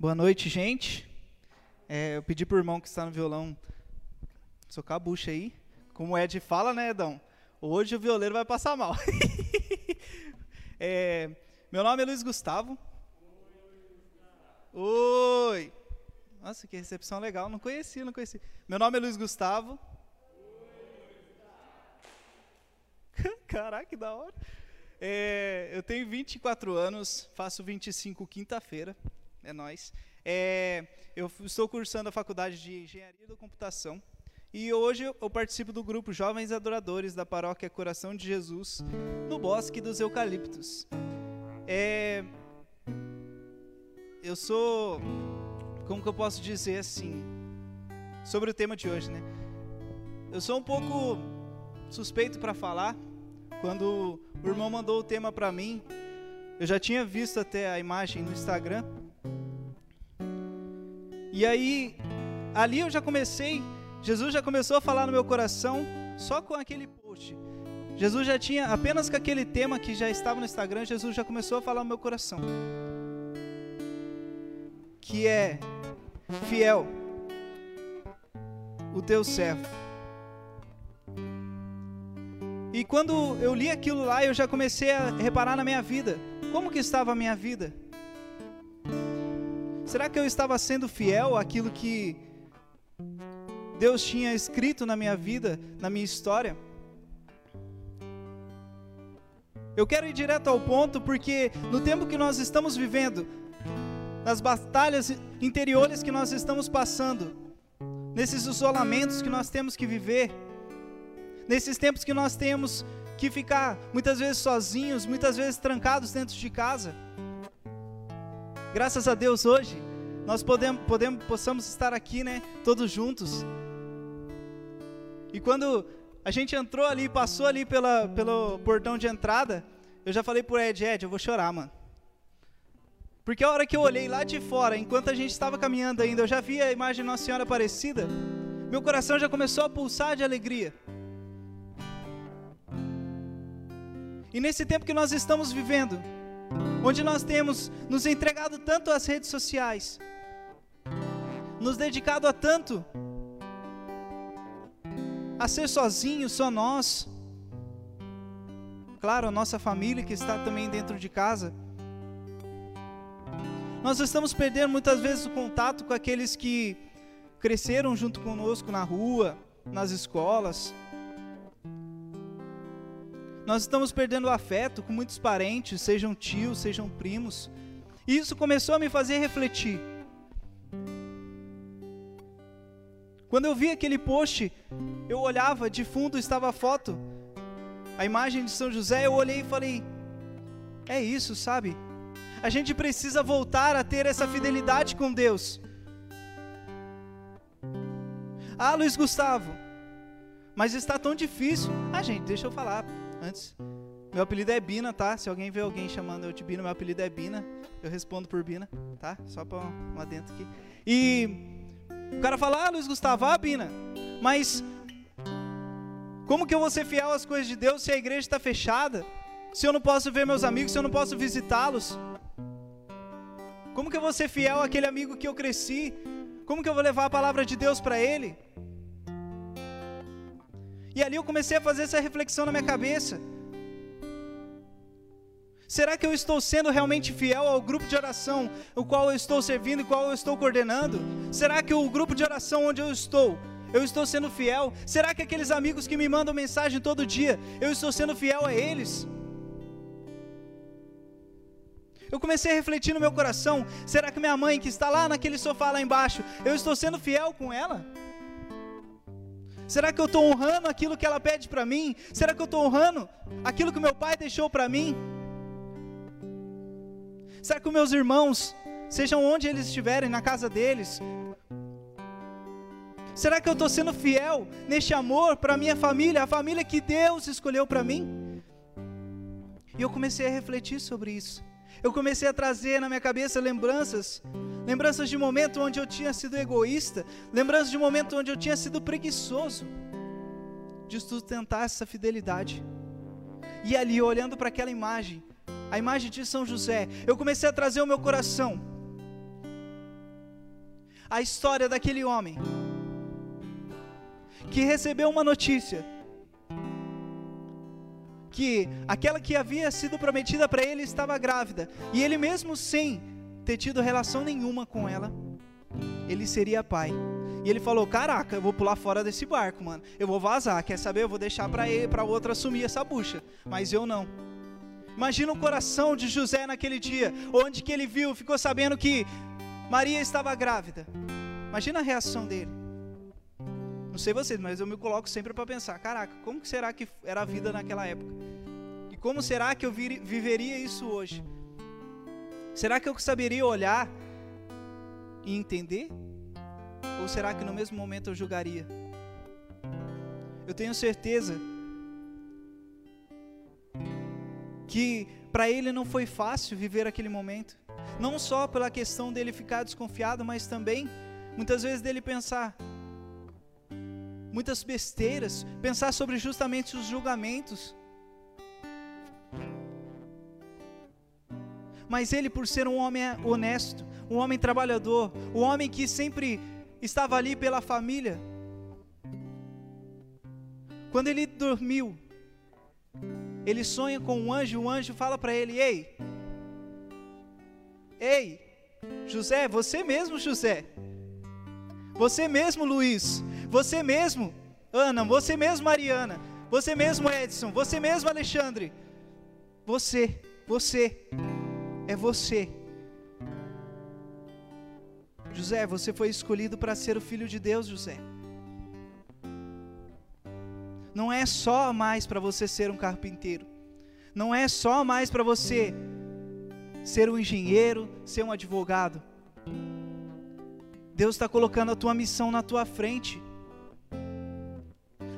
Boa noite, gente. É, eu pedi para o irmão que está no violão socar a bucha aí. Como o Ed fala, né, Edão? Hoje o violeiro vai passar mal. é, meu nome é Luiz Gustavo. Oi. Nossa, que recepção legal. Não conheci, não conheci. Meu nome é Luiz Gustavo. Caraca, que da hora. É, eu tenho 24 anos, faço 25 quinta-feira. É nós. É, eu estou cursando a faculdade de Engenharia da Computação. E hoje eu participo do grupo Jovens Adoradores da Paróquia Coração de Jesus, no Bosque dos Eucaliptos. É, eu sou, como que eu posso dizer assim, sobre o tema de hoje, né? Eu sou um pouco suspeito para falar. Quando o irmão mandou o tema para mim, eu já tinha visto até a imagem no Instagram. E aí, ali eu já comecei Jesus já começou a falar no meu coração só com aquele post. Jesus já tinha, apenas com aquele tema que já estava no Instagram, Jesus já começou a falar no meu coração. Que é fiel, o teu servo. E quando eu li aquilo lá, eu já comecei a reparar na minha vida. Como que estava a minha vida? Será que eu estava sendo fiel àquilo que Deus tinha escrito na minha vida, na minha história. Eu quero ir direto ao ponto porque no tempo que nós estamos vivendo, nas batalhas interiores que nós estamos passando, nesses isolamentos que nós temos que viver, nesses tempos que nós temos que ficar muitas vezes sozinhos, muitas vezes trancados dentro de casa. Graças a Deus hoje nós podemos, podemos possamos estar aqui, né, todos juntos, e quando a gente entrou ali, passou ali pela, pelo portão de entrada, eu já falei pro Ed, Ed, eu vou chorar, mano. Porque a hora que eu olhei lá de fora, enquanto a gente estava caminhando ainda, eu já vi a imagem de Nossa Senhora Aparecida, meu coração já começou a pulsar de alegria. E nesse tempo que nós estamos vivendo, onde nós temos nos entregado tanto às redes sociais, nos dedicado a tanto a ser sozinho, só nós. Claro, a nossa família que está também dentro de casa. Nós estamos perdendo muitas vezes o contato com aqueles que cresceram junto conosco na rua, nas escolas. Nós estamos perdendo afeto com muitos parentes, sejam tios, sejam primos. E isso começou a me fazer refletir. Quando eu vi aquele post, eu olhava, de fundo estava a foto, a imagem de São José, eu olhei e falei: é isso, sabe? A gente precisa voltar a ter essa fidelidade com Deus. Ah, Luiz Gustavo, mas está tão difícil. Ah, gente, deixa eu falar antes. Meu apelido é Bina, tá? Se alguém vê alguém chamando eu de Bina, meu apelido é Bina. Eu respondo por Bina, tá? Só para um adentro aqui. E o cara fala, ah, Luiz Gustavo, ah, Bina, mas como que eu vou ser fiel às coisas de Deus se a igreja está fechada? Se eu não posso ver meus amigos, se eu não posso visitá-los? Como que eu vou ser fiel àquele amigo que eu cresci? Como que eu vou levar a palavra de Deus para ele? E ali eu comecei a fazer essa reflexão na minha cabeça. Será que eu estou sendo realmente fiel ao grupo de oração, o qual eu estou servindo e qual eu estou coordenando? Será que o grupo de oração onde eu estou, eu estou sendo fiel? Será que aqueles amigos que me mandam mensagem todo dia, eu estou sendo fiel a eles? Eu comecei a refletir no meu coração: será que minha mãe, que está lá naquele sofá lá embaixo, eu estou sendo fiel com ela? Será que eu estou honrando aquilo que ela pede para mim? Será que eu estou honrando aquilo que meu pai deixou para mim? Será que os meus irmãos, sejam onde eles estiverem, na casa deles, será que eu estou sendo fiel neste amor para minha família, a família que Deus escolheu para mim? E eu comecei a refletir sobre isso. Eu comecei a trazer na minha cabeça lembranças, lembranças de momento onde eu tinha sido egoísta, lembranças de momento onde eu tinha sido preguiçoso de sustentar essa fidelidade. E ali, olhando para aquela imagem, a imagem de São José, eu comecei a trazer o meu coração a história daquele homem que recebeu uma notícia que aquela que havia sido prometida para ele estava grávida e ele mesmo sem ter tido relação nenhuma com ela, ele seria pai. E ele falou: "Caraca, eu vou pular fora desse barco, mano. Eu vou vazar, quer saber? Eu vou deixar para ele, para outra assumir essa bucha, mas eu não." Imagina o coração de José naquele dia, onde que ele viu, ficou sabendo que Maria estava grávida. Imagina a reação dele. Não sei vocês, mas eu me coloco sempre para pensar: caraca, como será que era a vida naquela época? E como será que eu viveria isso hoje? Será que eu saberia olhar e entender? Ou será que no mesmo momento eu julgaria? Eu tenho certeza que para ele não foi fácil viver aquele momento. Não só pela questão dele ficar desconfiado, mas também muitas vezes dele pensar muitas besteiras, pensar sobre justamente os julgamentos. Mas ele, por ser um homem honesto, um homem trabalhador, um homem que sempre estava ali pela família, quando ele dormiu, ele sonha com um anjo, o anjo fala para ele: Ei, ei, José, você mesmo, José, você mesmo, Luiz, você mesmo, Ana, você mesmo, Mariana, você mesmo, Edson, você mesmo, Alexandre, você, você, é você. José, você foi escolhido para ser o filho de Deus, José não é só mais para você ser um carpinteiro, não é só mais para você ser um engenheiro, ser um advogado. Deus está colocando a tua missão na tua frente.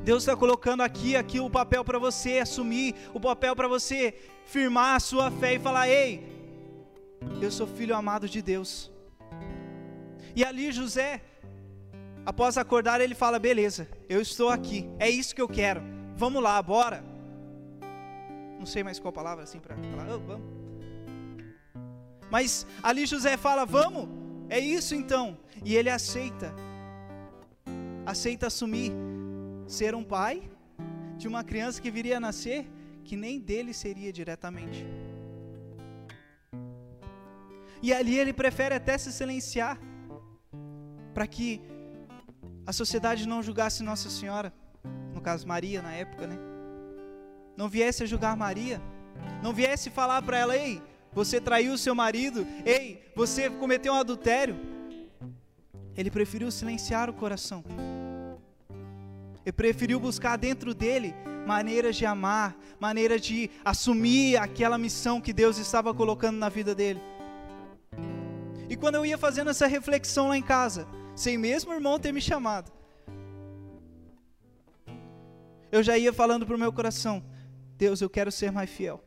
Deus está colocando aqui, aqui o papel para você assumir, o papel para você firmar a sua fé e falar: Ei, eu sou filho amado de Deus. E ali José, Após acordar, ele fala: Beleza, eu estou aqui, é isso que eu quero, vamos lá, bora. Não sei mais qual palavra assim para falar, oh, vamos. Mas ali José fala: Vamos, é isso então. E ele aceita, aceita assumir ser um pai de uma criança que viria a nascer, que nem dele seria diretamente. E ali ele prefere até se silenciar, para que a sociedade não julgasse Nossa Senhora, no caso Maria na época, né? Não viesse a julgar Maria, não viesse falar para ela, ei, você traiu seu marido, ei, você cometeu um adultério. Ele preferiu silenciar o coração. Ele preferiu buscar dentro dele maneiras de amar, maneiras de assumir aquela missão que Deus estava colocando na vida dele. E quando eu ia fazendo essa reflexão lá em casa, sem mesmo o irmão ter me chamado. Eu já ia falando para o meu coração: Deus, eu quero ser mais fiel.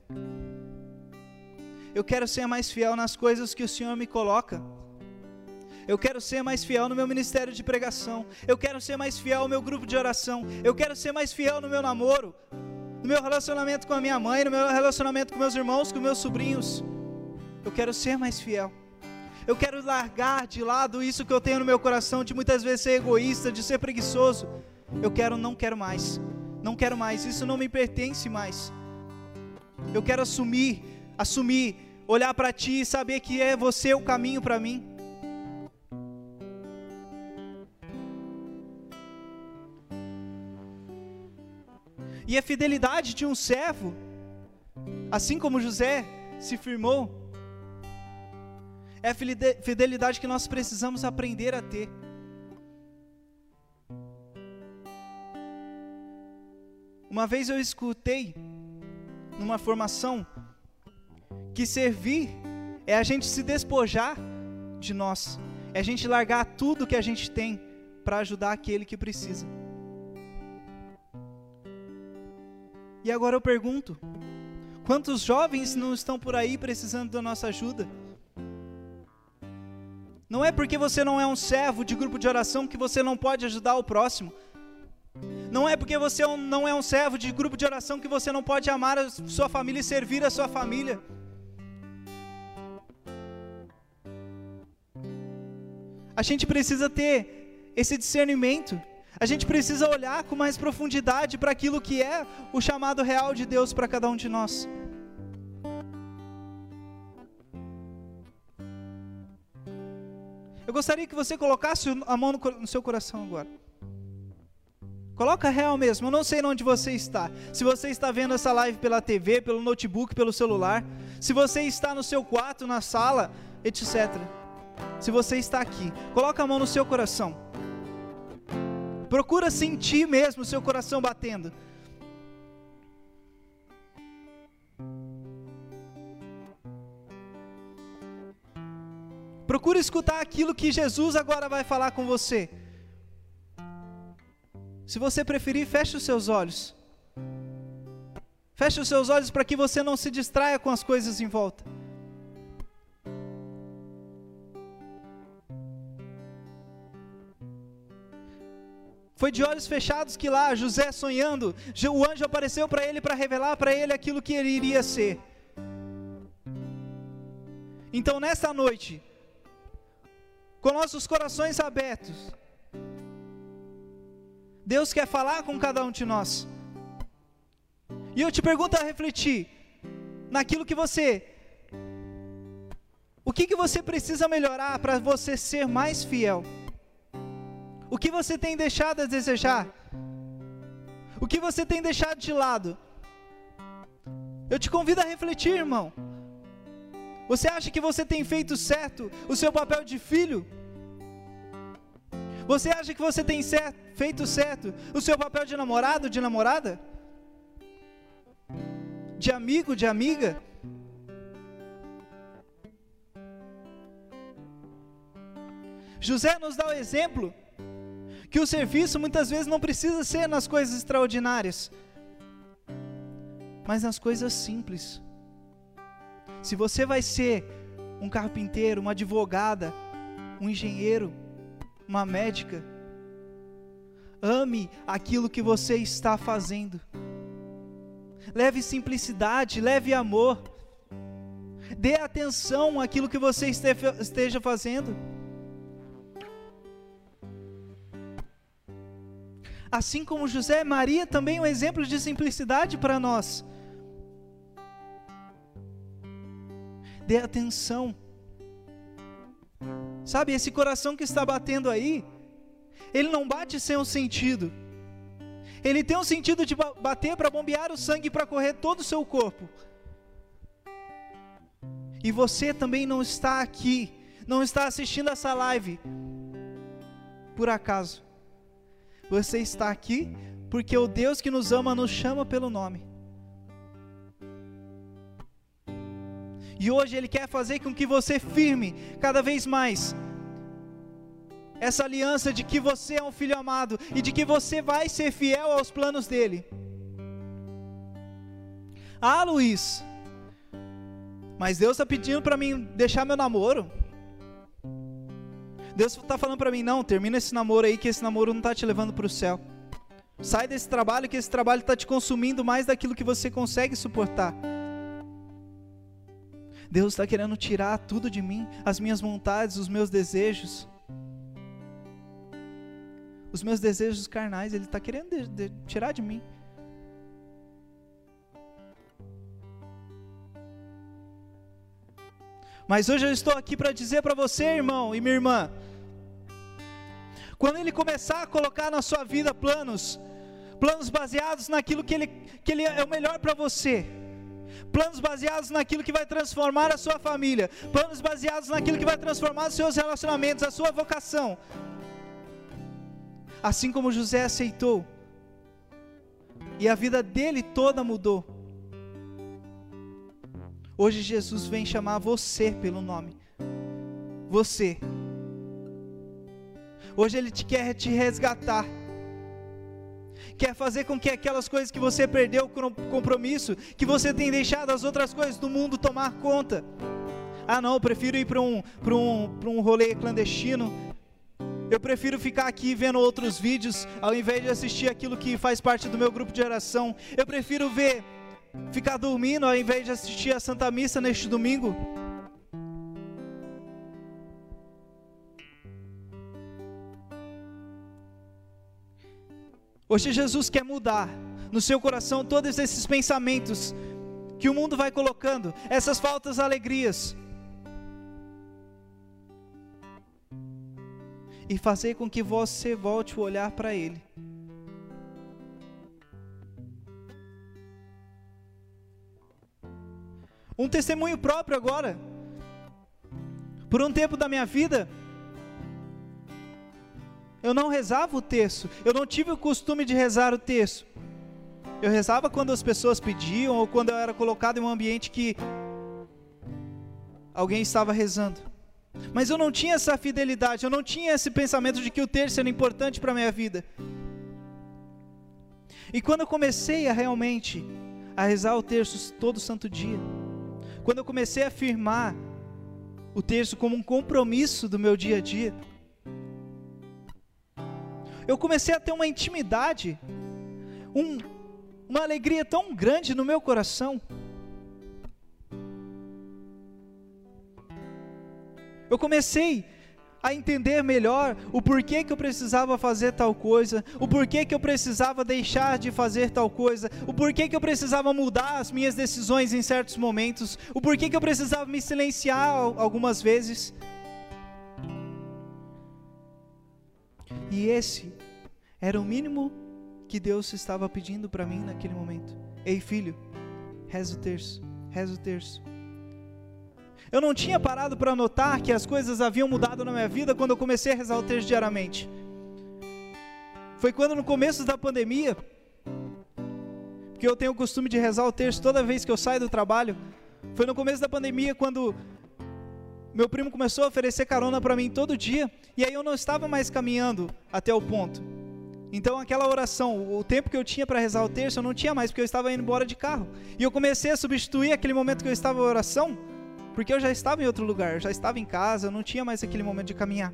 Eu quero ser mais fiel nas coisas que o Senhor me coloca. Eu quero ser mais fiel no meu ministério de pregação. Eu quero ser mais fiel no meu grupo de oração. Eu quero ser mais fiel no meu namoro, no meu relacionamento com a minha mãe, no meu relacionamento com meus irmãos, com meus sobrinhos. Eu quero ser mais fiel. Eu quero largar de lado isso que eu tenho no meu coração de muitas vezes ser egoísta, de ser preguiçoso. Eu quero, não quero mais. Não quero mais, isso não me pertence mais. Eu quero assumir, assumir, olhar para ti e saber que é você o caminho para mim. E a fidelidade de um servo, assim como José se firmou, é a fidelidade que nós precisamos aprender a ter. Uma vez eu escutei numa formação que servir é a gente se despojar de nós, é a gente largar tudo que a gente tem para ajudar aquele que precisa. E agora eu pergunto: quantos jovens não estão por aí precisando da nossa ajuda? Não é porque você não é um servo de grupo de oração que você não pode ajudar o próximo. Não é porque você é não é um servo de grupo de oração que você não pode amar a sua família e servir a sua família. A gente precisa ter esse discernimento. A gente precisa olhar com mais profundidade para aquilo que é o chamado real de Deus para cada um de nós. Eu gostaria que você colocasse a mão no, seu coração agora. Coloca real mesmo. Eu não sei onde você está. Se você está vendo essa live pela TV, pelo notebook, pelo celular, se você está no seu quarto, na sala, etc. Se você está aqui, coloca a mão no seu coração. Procura sentir mesmo o seu coração batendo. Procura escutar aquilo que Jesus agora vai falar com você. Se você preferir, feche os seus olhos. Feche os seus olhos para que você não se distraia com as coisas em volta. Foi de olhos fechados que lá, José sonhando, o anjo apareceu para ele para revelar para ele aquilo que ele iria ser. Então, nesta noite, com nossos corações abertos, Deus quer falar com cada um de nós. E eu te pergunto a refletir naquilo que você o que, que você precisa melhorar para você ser mais fiel? O que você tem deixado a desejar? O que você tem deixado de lado? Eu te convido a refletir, irmão. Você acha que você tem feito certo o seu papel de filho? Você acha que você tem certo, feito certo o seu papel de namorado, de namorada? De amigo, de amiga? José nos dá o exemplo que o serviço muitas vezes não precisa ser nas coisas extraordinárias, mas nas coisas simples. Se você vai ser um carpinteiro, uma advogada, um engenheiro, uma médica. Ame aquilo que você está fazendo. Leve simplicidade, leve amor. Dê atenção àquilo que você esteja fazendo. Assim como José Maria, também um exemplo de simplicidade para nós. Dê atenção Sabe, esse coração que está batendo aí, ele não bate sem um sentido. Ele tem um sentido de bater para bombear o sangue para correr todo o seu corpo. E você também não está aqui, não está assistindo essa live por acaso. Você está aqui porque o Deus que nos ama nos chama pelo nome. E hoje Ele quer fazer com que você firme cada vez mais essa aliança de que você é um filho amado e de que você vai ser fiel aos planos dele. Ah, Luiz, mas Deus está pedindo para mim deixar meu namoro. Deus está falando para mim, não, termina esse namoro aí, que esse namoro não está te levando para o céu. Sai desse trabalho, que esse trabalho está te consumindo mais daquilo que você consegue suportar. Deus está querendo tirar tudo de mim, as minhas vontades, os meus desejos. Os meus desejos carnais, Ele está querendo de, de, tirar de mim. Mas hoje eu estou aqui para dizer para você, irmão e minha irmã, quando Ele começar a colocar na sua vida planos, planos baseados naquilo que Ele, que ele é o melhor para você, planos baseados naquilo que vai transformar a sua família, planos baseados naquilo que vai transformar os seus relacionamentos, a sua vocação. Assim como José aceitou, e a vida dele toda mudou. Hoje Jesus vem chamar você pelo nome. Você. Hoje Ele te quer te resgatar quer fazer com que aquelas coisas que você perdeu com compromisso, que você tem deixado as outras coisas do mundo tomar conta. Ah, não, eu prefiro ir para um, um, um rolê clandestino. Eu prefiro ficar aqui vendo outros vídeos, ao invés de assistir aquilo que faz parte do meu grupo de oração. Eu prefiro ver, ficar dormindo, ao invés de assistir a Santa Missa neste domingo. Hoje Jesus quer mudar no seu coração todos esses pensamentos que o mundo vai colocando, essas faltas alegrias. E fazer com que você volte o olhar para Ele. Um testemunho próprio agora. Por um tempo da minha vida, eu não rezava o texto, eu não tive o costume de rezar o texto. Eu rezava quando as pessoas pediam ou quando eu era colocado em um ambiente que alguém estava rezando. Mas eu não tinha essa fidelidade, eu não tinha esse pensamento de que o terço era importante para a minha vida. E quando eu comecei a realmente a rezar o terço todo santo dia, quando eu comecei a afirmar o terço como um compromisso do meu dia a dia, eu comecei a ter uma intimidade, um, uma alegria tão grande no meu coração. Eu comecei a entender melhor o porquê que eu precisava fazer tal coisa, o porquê que eu precisava deixar de fazer tal coisa, o porquê que eu precisava mudar as minhas decisões em certos momentos, o porquê que eu precisava me silenciar algumas vezes. E esse era o mínimo que Deus estava pedindo para mim naquele momento. Ei, filho, reza o terço, reza o terço. Eu não tinha parado para notar que as coisas haviam mudado na minha vida quando eu comecei a rezar o terço diariamente. Foi quando no começo da pandemia, porque eu tenho o costume de rezar o terço toda vez que eu saio do trabalho. Foi no começo da pandemia quando meu primo começou a oferecer carona para mim todo dia, e aí eu não estava mais caminhando até o ponto. Então aquela oração, o tempo que eu tinha para rezar o terço, eu não tinha mais, porque eu estava indo embora de carro. E eu comecei a substituir aquele momento que eu estava em oração porque eu já estava em outro lugar, já estava em casa, eu não tinha mais aquele momento de caminhar.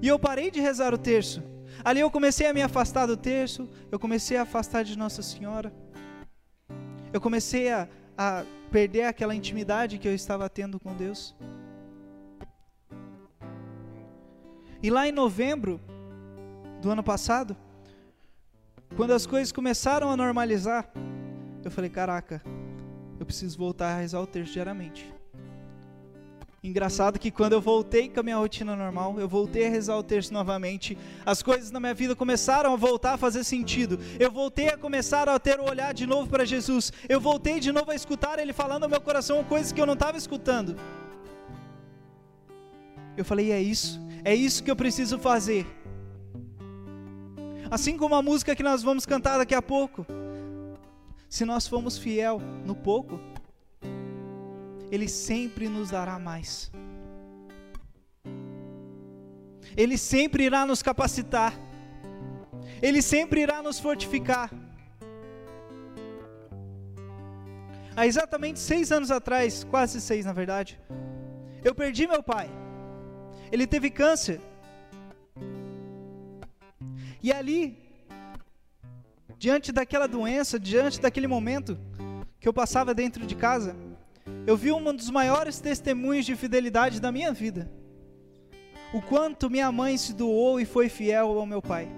E eu parei de rezar o terço. Ali eu comecei a me afastar do terço, eu comecei a afastar de Nossa Senhora. Eu comecei a, a perder aquela intimidade que eu estava tendo com Deus. E lá em novembro do ano passado, quando as coisas começaram a normalizar, eu falei: caraca, eu preciso voltar a rezar o terço diariamente. Engraçado que quando eu voltei com a minha rotina normal, eu voltei a rezar o terço novamente, as coisas na minha vida começaram a voltar a fazer sentido. Eu voltei a começar a ter o olhar de novo para Jesus. Eu voltei de novo a escutar Ele falando ao meu coração coisas que eu não estava escutando. Eu falei, é isso, é isso que eu preciso fazer. Assim como a música que nós vamos cantar daqui a pouco. Se nós formos fiel no pouco, ele sempre nos dará mais. Ele sempre irá nos capacitar. Ele sempre irá nos fortificar. Há exatamente seis anos atrás, quase seis na verdade, eu perdi meu pai. Ele teve câncer. E ali, diante daquela doença, diante daquele momento que eu passava dentro de casa, eu vi um dos maiores testemunhos de fidelidade da minha vida. O quanto minha mãe se doou e foi fiel ao meu pai.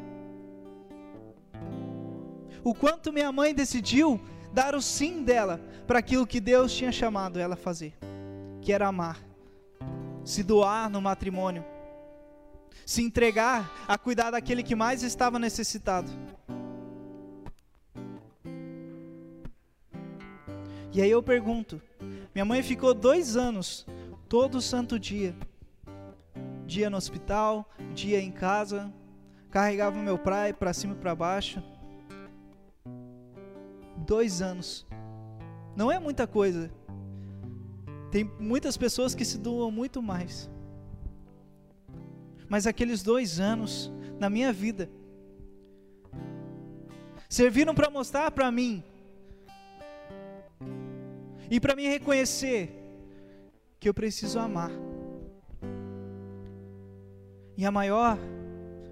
O quanto minha mãe decidiu dar o sim dela para aquilo que Deus tinha chamado ela a fazer, que era amar, se doar no matrimônio, se entregar a cuidar daquele que mais estava necessitado. E aí eu pergunto: minha mãe ficou dois anos, todo santo dia. Dia no hospital, dia em casa, carregava meu pai para cima e para baixo. Dois anos. Não é muita coisa. Tem muitas pessoas que se doam muito mais. Mas aqueles dois anos na minha vida serviram para mostrar para mim e para mim reconhecer que eu preciso amar. E a maior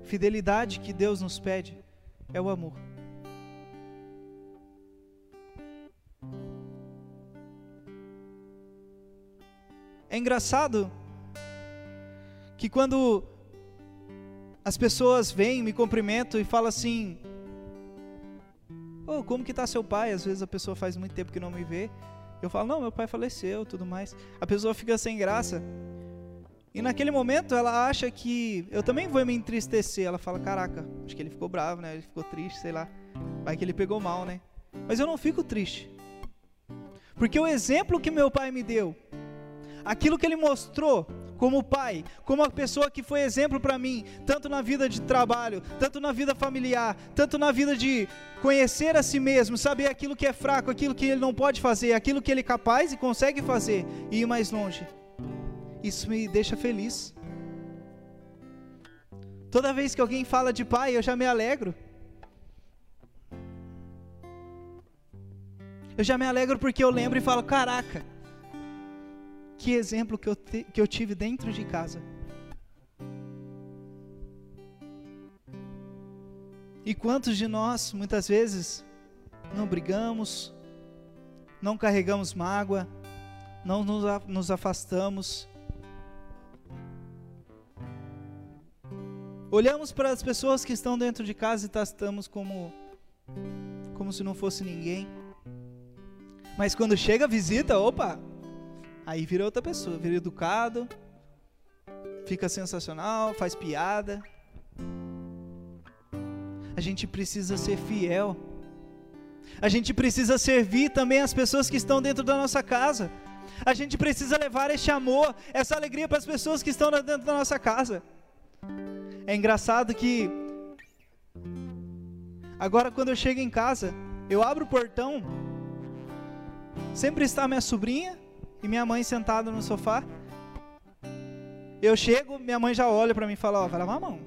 fidelidade que Deus nos pede é o amor. É engraçado que quando as pessoas vêm, me cumprimentam e falam assim: oh, como que tá seu pai? Às vezes a pessoa faz muito tempo que não me vê. Eu falo, não, meu pai faleceu, tudo mais. A pessoa fica sem graça. E naquele momento ela acha que eu também vou me entristecer. Ela fala, caraca, acho que ele ficou bravo, né? Ele ficou triste, sei lá. Vai que ele pegou mal, né? Mas eu não fico triste. Porque o exemplo que meu pai me deu, aquilo que ele mostrou como pai, como a pessoa que foi exemplo para mim, tanto na vida de trabalho, tanto na vida familiar, tanto na vida de conhecer a si mesmo, saber aquilo que é fraco, aquilo que ele não pode fazer, aquilo que ele é capaz e consegue fazer e ir mais longe. Isso me deixa feliz. Toda vez que alguém fala de pai, eu já me alegro. Eu já me alegro porque eu lembro e falo: caraca, que exemplo que eu, te, que eu tive dentro de casa. E quantos de nós, muitas vezes, não brigamos, não carregamos mágoa, não nos afastamos. Olhamos para as pessoas que estão dentro de casa e tratamos como, como se não fosse ninguém. Mas quando chega a visita, opa, aí vira outra pessoa, vira educado, fica sensacional, faz piada. A gente precisa ser fiel. A gente precisa servir também as pessoas que estão dentro da nossa casa. A gente precisa levar este amor, essa alegria para as pessoas que estão dentro da nossa casa. É engraçado que agora quando eu chego em casa, eu abro o portão, sempre está minha sobrinha e minha mãe sentada no sofá. Eu chego, minha mãe já olha para mim e fala: Ó, vai lavar a mão.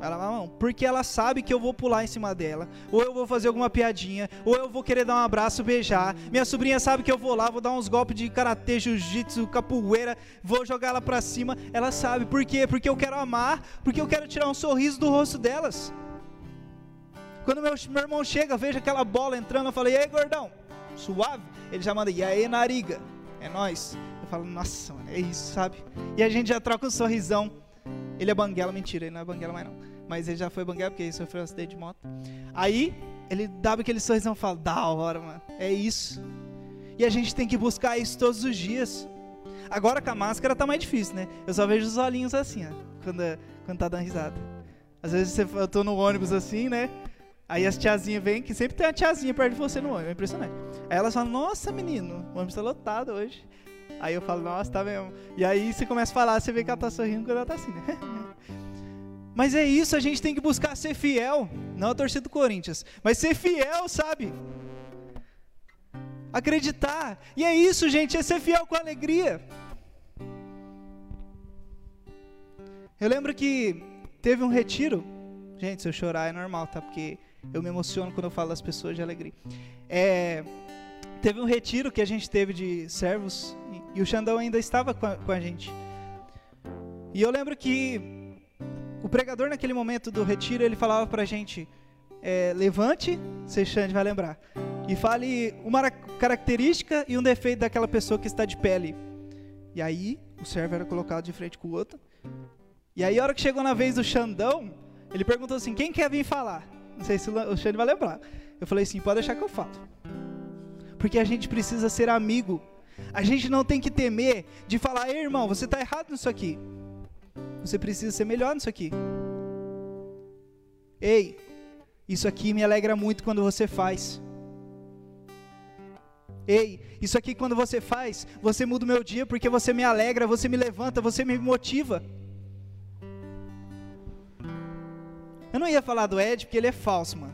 Vai lavar a mão. Porque ela sabe que eu vou pular em cima dela. Ou eu vou fazer alguma piadinha. Ou eu vou querer dar um abraço, beijar. Minha sobrinha sabe que eu vou lá, vou dar uns golpes de karatê, jiu-jitsu, capoeira. Vou jogar ela pra cima. Ela sabe. Por quê? Porque eu quero amar. Porque eu quero tirar um sorriso do rosto delas. Quando meu, meu irmão chega, vejo aquela bola entrando. Eu falei: E aí, gordão? suave, ele já manda, e aí, nariga, é nós. Eu falo, nossa, mano, é isso, sabe? E a gente já troca um sorrisão. Ele é banguela, mentira, ele não é banguela mais não. Mas ele já foi banguela porque ele sofreu um acidente de moto. Aí, ele dá aquele sorrisão e fala, da hora, mano, é isso. E a gente tem que buscar isso todos os dias. Agora com a máscara tá mais difícil, né? Eu só vejo os olhinhos assim, ó, quando, quando tá dando risada. Às vezes eu tô no ônibus assim, né? Aí as tiazinhas vêm, que sempre tem uma tiazinha perto de você no ônibus, é impressionante. Aí elas falam, nossa menino, o ônibus tá lotado hoje. Aí eu falo, nossa, tá mesmo. E aí você começa a falar, você vê que ela tá sorrindo quando ela tá assim, né? Mas é isso, a gente tem que buscar ser fiel. Não a torcida do Corinthians, mas ser fiel, sabe? Acreditar. E é isso, gente, é ser fiel com alegria. Eu lembro que teve um retiro. Gente, se eu chorar é normal, tá? Porque eu me emociono quando eu falo das pessoas de alegria. É, teve um retiro que a gente teve de servos e, e o Xandão ainda estava com a, com a, gente. E eu lembro que o pregador naquele momento do retiro ele falava pra gente: é, levante, se Xande vai lembrar, e fale uma característica e um defeito daquela pessoa que está de pele. E aí o servo era colocado de frente com o outro. E aí a hora que chegou na vez do Xandão, ele perguntou assim: quem quer vir falar? Não sei se o Xande vai lembrar. Eu falei assim: pode deixar que eu falo. Porque a gente precisa ser amigo. A gente não tem que temer de falar: Ei, irmão, você está errado nisso aqui. Você precisa ser melhor nisso aqui. Ei, isso aqui me alegra muito quando você faz. Ei, isso aqui quando você faz, você muda o meu dia porque você me alegra, você me levanta, você me motiva. Eu não ia falar do Ed porque ele é falso, mano.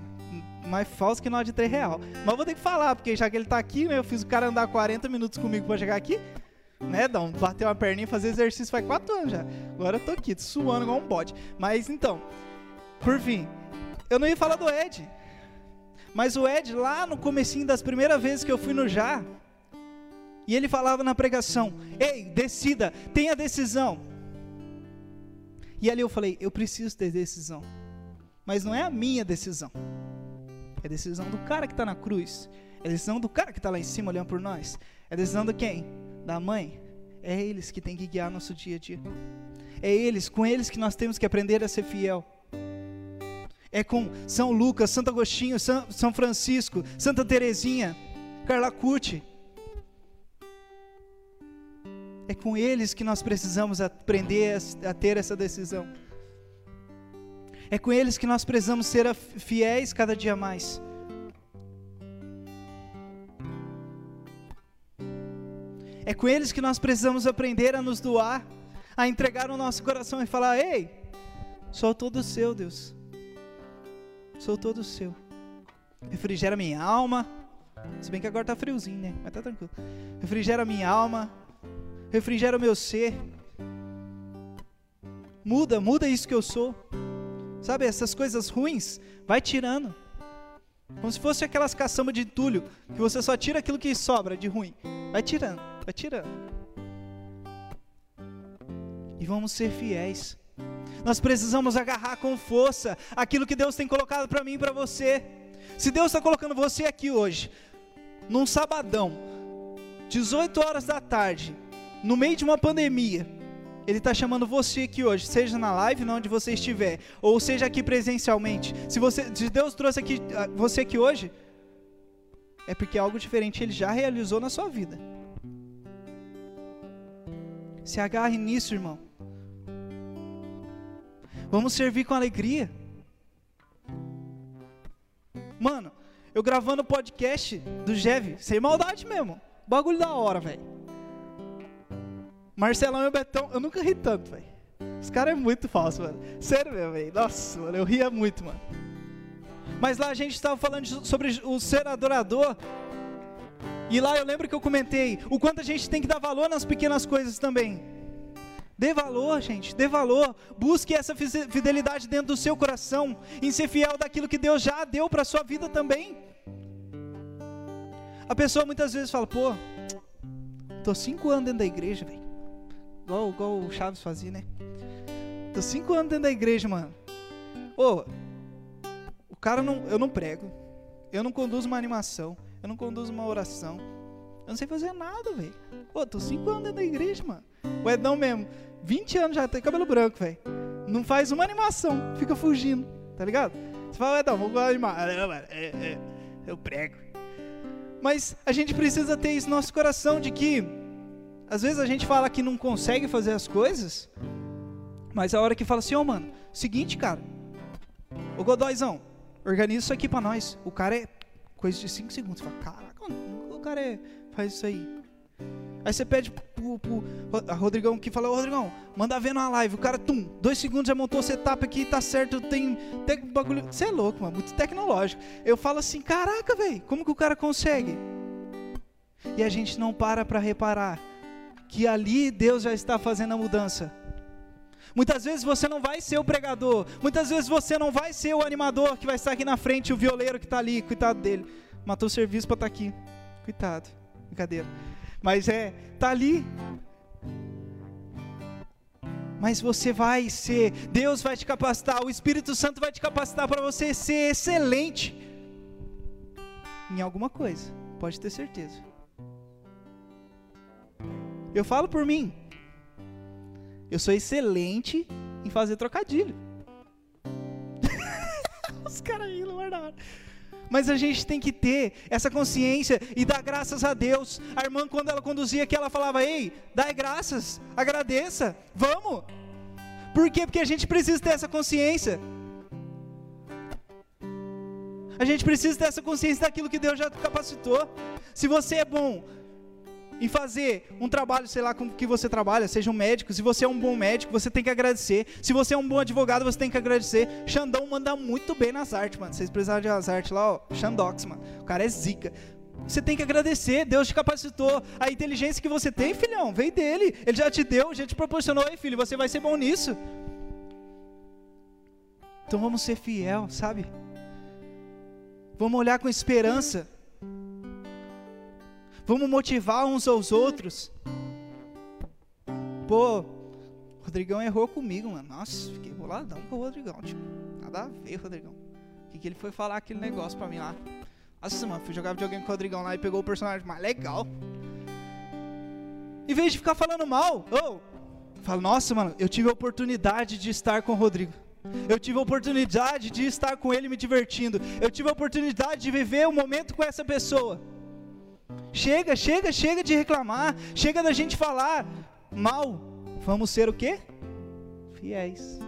Mais falso que nós de 3 real. Mas vou ter que falar, porque já que ele tá aqui, né, eu fiz o cara andar 40 minutos comigo pra chegar aqui. Né, Dão? Bater uma perninha e fazer exercício faz 4 anos já. Agora eu tô aqui, suando igual um bode. Mas então, por fim, eu não ia falar do Ed. Mas o Ed, lá no comecinho das primeiras vezes que eu fui no Já, e ele falava na pregação: Ei, decida, tenha decisão. E ali eu falei: Eu preciso ter decisão. Mas não é a minha decisão. É a decisão do cara que está na cruz. É decisão do cara que está lá em cima olhando por nós. É decisão de quem? Da mãe. É eles que têm que guiar nosso dia a dia. É eles, com eles que nós temos que aprender a ser fiel. É com São Lucas, Santo Agostinho, São Francisco, Santa Teresinha, Carla Cucci. É com eles que nós precisamos aprender a ter essa decisão. É com eles que nós precisamos ser fiéis cada dia mais. É com eles que nós precisamos aprender a nos doar, a entregar o nosso coração e falar: Ei, sou todo seu, Deus. Sou todo seu. Refrigera minha alma. Se bem que agora tá friozinho, né? Mas tá tranquilo. Refrigera minha alma. Refrigera o meu ser. Muda, muda isso que eu sou. Sabe, essas coisas ruins, vai tirando. Como se fosse aquelas caçambas de entulho, que você só tira aquilo que sobra de ruim. Vai tirando, vai tirando. E vamos ser fiéis. Nós precisamos agarrar com força aquilo que Deus tem colocado para mim e para você. Se Deus está colocando você aqui hoje, num sabadão, 18 horas da tarde, no meio de uma pandemia, ele está chamando você aqui hoje, seja na live, onde você estiver, ou seja aqui presencialmente. Se, você, se Deus trouxe aqui, ah, você aqui hoje, é porque algo diferente Ele já realizou na sua vida. Se agarre nisso, irmão. Vamos servir com alegria. Mano, eu gravando o podcast do Jev, sem maldade mesmo. Bagulho da hora, velho. Marcelão e o Betão, eu nunca ri tanto, velho. Os caras é muito falso, mano. Sério mesmo, velho. Nossa, mano, eu ria muito, mano. Mas lá a gente estava falando sobre o ser adorador. E lá eu lembro que eu comentei o quanto a gente tem que dar valor nas pequenas coisas também. Dê valor, gente, dê valor. Busque essa fidelidade dentro do seu coração, em ser fiel daquilo que Deus já deu para sua vida também. A pessoa muitas vezes fala: "Pô, tô cinco anos dentro da igreja, velho. Igual, igual o Chaves fazia, né? Tô cinco anos dentro da igreja, mano. Ô, o cara não. Eu não prego. Eu não conduzo uma animação. Eu não conduzo uma oração. Eu não sei fazer nada, velho. Pô, tô cinco anos dentro da igreja, mano. O Edão mesmo, 20 anos já tem cabelo branco, velho. Não faz uma animação, fica fugindo, tá ligado? Você fala, Edão, vou animar. É, é, eu prego. Mas a gente precisa ter isso no nosso coração de que às vezes a gente fala que não consegue fazer as coisas, mas a hora que fala assim, ó oh, mano, seguinte, cara, ô Godóizão, organiza isso aqui pra nós. O cara é coisa de 5 segundos. Você fala, caraca, o cara é, faz isso aí. Aí você pede pro, pro Rodrigão que fala, ô Rodrigão, manda ver na live. O cara, tum, dois segundos já montou o setup aqui, tá certo, tem, tem bagulho. Você é louco, mano, muito tecnológico. Eu falo assim, caraca, velho, como que o cara consegue? E a gente não para pra reparar que ali Deus já está fazendo a mudança. Muitas vezes você não vai ser o pregador, muitas vezes você não vai ser o animador que vai estar aqui na frente, o violeiro que está ali, coitado dele. Matou o serviço para estar tá aqui. Coitado. Brincadeira. Mas é, tá ali. Mas você vai ser, Deus vai te capacitar, o Espírito Santo vai te capacitar para você ser excelente em alguma coisa, pode ter certeza. Eu falo por mim. Eu sou excelente em fazer trocadilho. Os caras rindo, guardaram. Mas a gente tem que ter essa consciência e dar graças a Deus. A irmã, quando ela conduzia aqui, ela falava: Ei, dai graças, agradeça, vamos. Por quê? Porque a gente precisa ter essa consciência. A gente precisa ter essa consciência daquilo que Deus já capacitou. Se você é bom em fazer um trabalho, sei lá, com que você trabalha, seja um médico, se você é um bom médico, você tem que agradecer. Se você é um bom advogado, você tem que agradecer. Xandão manda muito bem nas artes, mano. Vocês precisaram de as artes lá, ó. Xandox, mano. O cara é zica. Você tem que agradecer, Deus te capacitou. A inteligência que você tem, filhão, veio dele. Ele já te deu, já te proporcionou. Ei, filho, você vai ser bom nisso. Então vamos ser fiel, sabe? Vamos olhar com esperança. Vamos motivar uns aos outros. Pô, o Rodrigão errou comigo, mano. Nossa, fiquei boladão com o Rodrigão. Tipo, nada a ver, Rodrigão. O que, que ele foi falar aquele negócio pra mim lá? Nossa, mano, fui jogar videogame com o Rodrigão lá e pegou o personagem mais legal. Em vez de ficar falando mal, oh, falo, nossa, mano, eu tive a oportunidade de estar com o Rodrigo. Eu tive a oportunidade de estar com ele me divertindo. Eu tive a oportunidade de viver um momento com essa pessoa. Chega, chega, chega de reclamar. Chega da gente falar mal. Vamos ser o quê? Fiéis.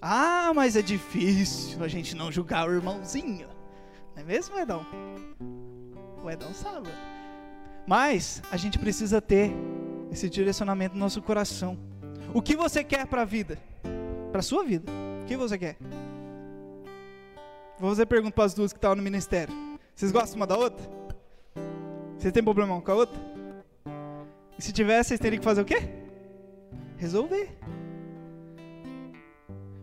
Ah, mas é difícil a gente não julgar o irmãozinho. Não é mesmo, Edão? O Edão sabe. Mas a gente precisa ter esse direcionamento no nosso coração. O que você quer para a vida? Para a sua vida. O que você quer? Vou fazer pergunta para as duas que estão no ministério. Vocês gostam uma da outra? Vocês têm problema com a outra? E se tiver, vocês teriam que fazer o quê? Resolver.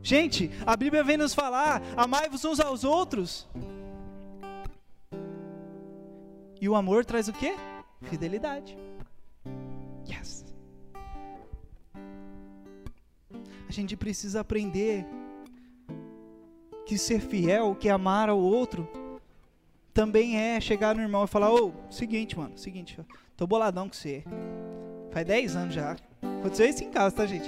Gente, a Bíblia vem nos falar: amai-vos uns aos outros. E o amor traz o quê? Fidelidade. Yes. A gente precisa aprender que ser fiel, que amar ao outro, também é chegar no irmão e falar: Ô, oh, seguinte, mano, seguinte, tô boladão com você. Faz 10 anos já. Aconteceu isso em casa, tá, gente?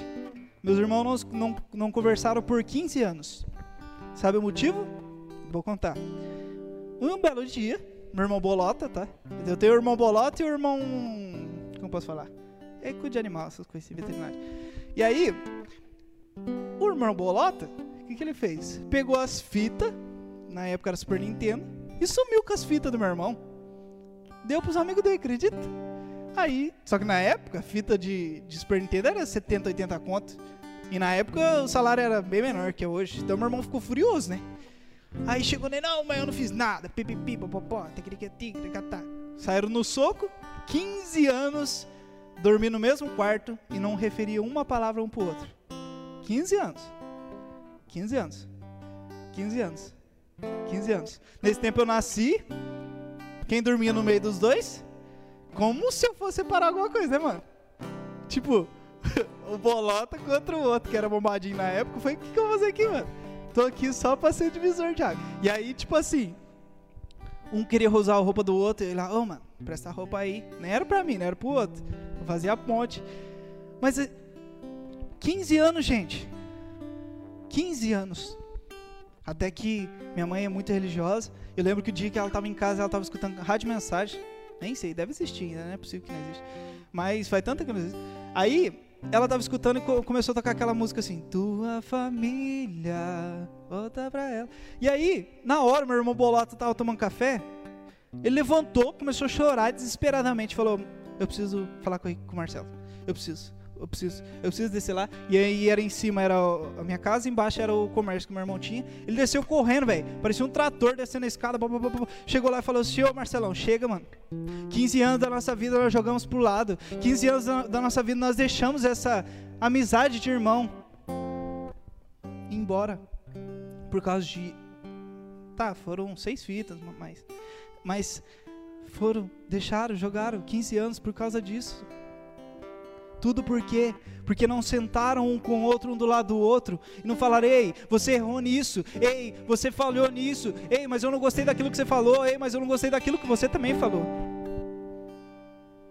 Meus irmãos não, não, não conversaram por 15 anos. Sabe o motivo? Vou contar. Um belo dia, meu irmão Bolota, tá? Eu tenho o irmão Bolota e o irmão. Como posso falar? É cuida de animal, essas coisas assim, veterinário. E aí, o irmão Bolota, que, que ele fez? Pegou as fitas, na época era Super Nintendo, e sumiu com as fitas do meu irmão. Deu pros amigos dele, acredita? Aí, só que na época, a fita de, de Super Nintendo era 70, 80 conto. E na época o salário era bem menor que hoje. Então meu irmão ficou furioso, né? Aí chegou nele, não, mas eu não fiz nada. Pipipi, popopó, tá. Saíram no soco, 15 anos, dormi no mesmo quarto e não referia uma palavra um pro outro. 15 anos. 15 anos. 15 anos. 15 anos. Nesse tempo eu nasci. Quem dormia no meio dos dois? Como se eu fosse separar alguma coisa, né, mano? Tipo, o Bolota contra o outro, que era bombadinho na época. Foi, o que, que eu vou fazer aqui, mano? Tô aqui só pra ser divisor de água. E aí, tipo assim, um queria usar a roupa do outro, e ele lá, ô, oh, mano, presta a roupa aí. Nem era pra mim, não era pro outro. Eu fazia a ponte. Mas, 15 eh, anos, gente. 15 anos. Até que minha mãe é muito religiosa. Eu lembro que o dia que ela tava em casa, ela tava escutando rádio mensagem. Nem sei, deve existir ainda, não é possível que não existe. Mas faz tanta que não existe. Aí, ela tava escutando e começou a tocar aquela música assim: Tua família, volta pra ela. E aí, na hora, meu irmão Bolato tava tomando café. Ele levantou, começou a chorar desesperadamente. Falou: Eu preciso falar com o Marcelo. Eu preciso eu preciso, eu preciso descer lá. E aí era em cima, era a minha casa, embaixo era o comércio que meu irmão tinha. Ele desceu correndo, velho. Parecia um trator descendo a escada. Blá, blá, blá, Chegou lá e falou assim: Ô Marcelão, chega, mano. 15 anos da nossa vida nós jogamos pro lado. 15 anos da nossa vida nós deixamos essa amizade de irmão embora. Por causa de. Tá, foram seis fitas, mas. Mas foram, deixaram, jogaram 15 anos por causa disso. Tudo por quê? Porque não sentaram um com o outro, um do lado do outro, e não falaram, ei, você errou nisso, ei, você falhou nisso, ei, mas eu não gostei daquilo que você falou, ei, mas eu não gostei daquilo que você também falou.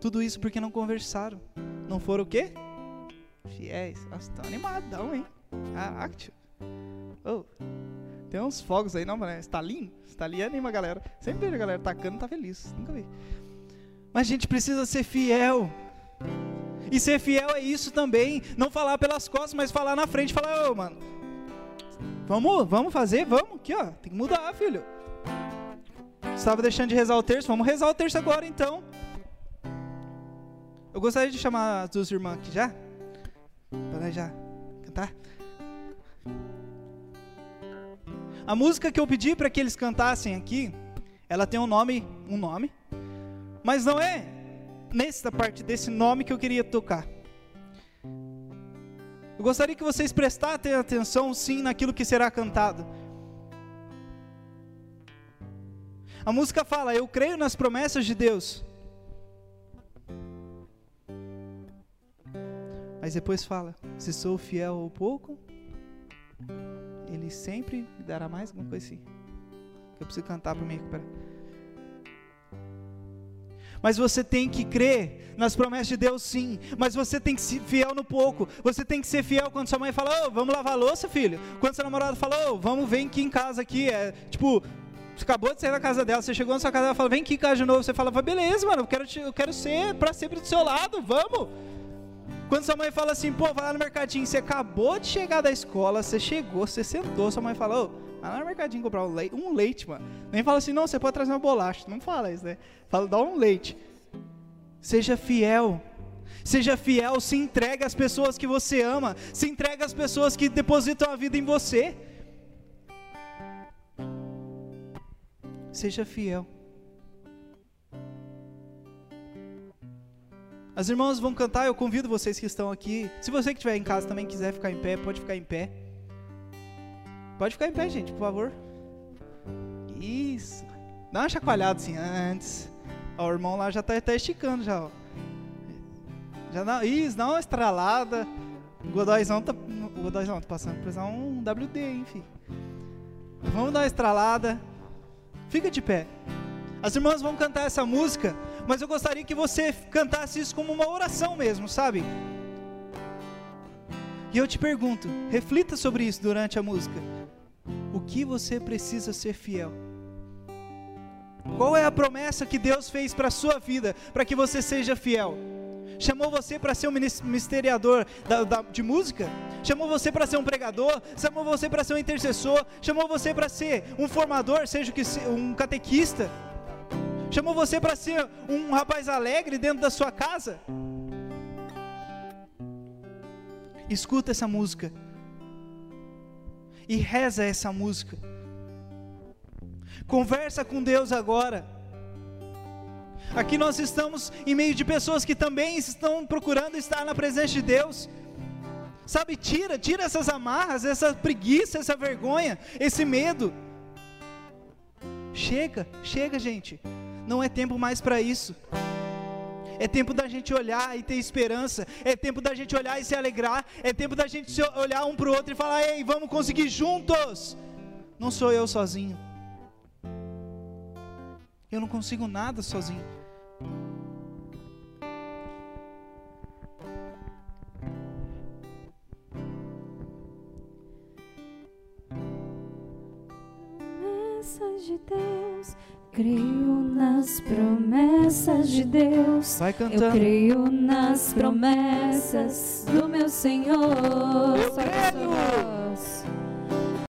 Tudo isso porque não conversaram. Não foram o quê? Fiéis. Nossa, tão animadão, hein? Caraca, tio. Oh, tem uns fogos aí, não, mano? Estalinho? Estalinho anima a galera. Sempre vejo a galera tacando, tá feliz. Nunca vi. Mas a gente precisa ser fiel. E ser fiel é isso também. Não falar pelas costas, mas falar na frente. Falar, ô, mano, vamos, vamos fazer, vamos. Aqui, ó, tem que mudar, filho. Estava deixando de rezar o terço, vamos rezar o terço agora então. Eu gostaria de chamar as duas irmãs aqui já. Para já cantar. A música que eu pedi para que eles cantassem aqui, ela tem um nome, um nome, mas não é nessa parte desse nome que eu queria tocar. Eu gostaria que vocês prestassem atenção, sim, naquilo que será cantado. A música fala: Eu creio nas promessas de Deus. Mas depois fala: Se sou fiel ao pouco, Ele sempre me dará mais alguma coisa assim. Eu preciso cantar para me recuperar. Mas você tem que crer nas promessas de Deus, sim. Mas você tem que ser fiel no pouco. Você tem que ser fiel quando sua mãe fala, oh, vamos lavar louça, filho. Quando seu namorado fala, oh, vamos, vem aqui em casa aqui. É, tipo, você acabou de sair da casa dela, você chegou na sua casa, ela fala, vem aqui em casa de novo. Você fala, beleza, mano, eu quero, te, eu quero ser para sempre do seu lado, vamos. Quando sua mãe fala assim, pô, vai lá no mercadinho, você acabou de chegar da escola, você chegou, você sentou, sua mãe fala, ô, vai lá no mercadinho comprar um leite, um leite, mano. Nem fala assim, não, você pode trazer uma bolacha. Não fala isso, né? Fala, dá um leite. Seja fiel. Seja fiel, se entregue às pessoas que você ama, se entregue às pessoas que depositam a vida em você. Seja fiel. As irmãs vão cantar, eu convido vocês que estão aqui. Se você que estiver em casa também quiser ficar em pé, pode ficar em pé. Pode ficar em pé, gente, por favor. Isso. Dá uma chacoalhada assim antes. Ó, o irmão lá já está tá esticando já, ó. Já dá, isso, dá uma estralada. O Godóizão tá, o tá passando por precisar um WD, enfim. Vamos dar uma estralada. Fica de pé. As irmãs vão cantar essa música mas eu gostaria que você cantasse isso como uma oração mesmo, sabe? E eu te pergunto, reflita sobre isso durante a música. O que você precisa ser fiel? Qual é a promessa que Deus fez para a sua vida, para que você seja fiel? Chamou você para ser um ministeriador da, da, de música? Chamou você para ser um pregador? Chamou você para ser um intercessor? Chamou você para ser um formador, seja um catequista? Chamou você para ser um rapaz alegre dentro da sua casa? Escuta essa música. E reza essa música. Conversa com Deus agora. Aqui nós estamos em meio de pessoas que também estão procurando estar na presença de Deus. Sabe, tira, tira essas amarras, essa preguiça, essa vergonha, esse medo. Chega, chega, gente. Não é tempo mais para isso. É tempo da gente olhar e ter esperança. É tempo da gente olhar e se alegrar. É tempo da gente olhar um para o outro e falar: ei, vamos conseguir juntos. Não sou eu sozinho. Eu não consigo nada sozinho. de Deus creio nas promessas de Deus. Vai cantando. Eu creio nas promessas do meu Senhor. Eu creio.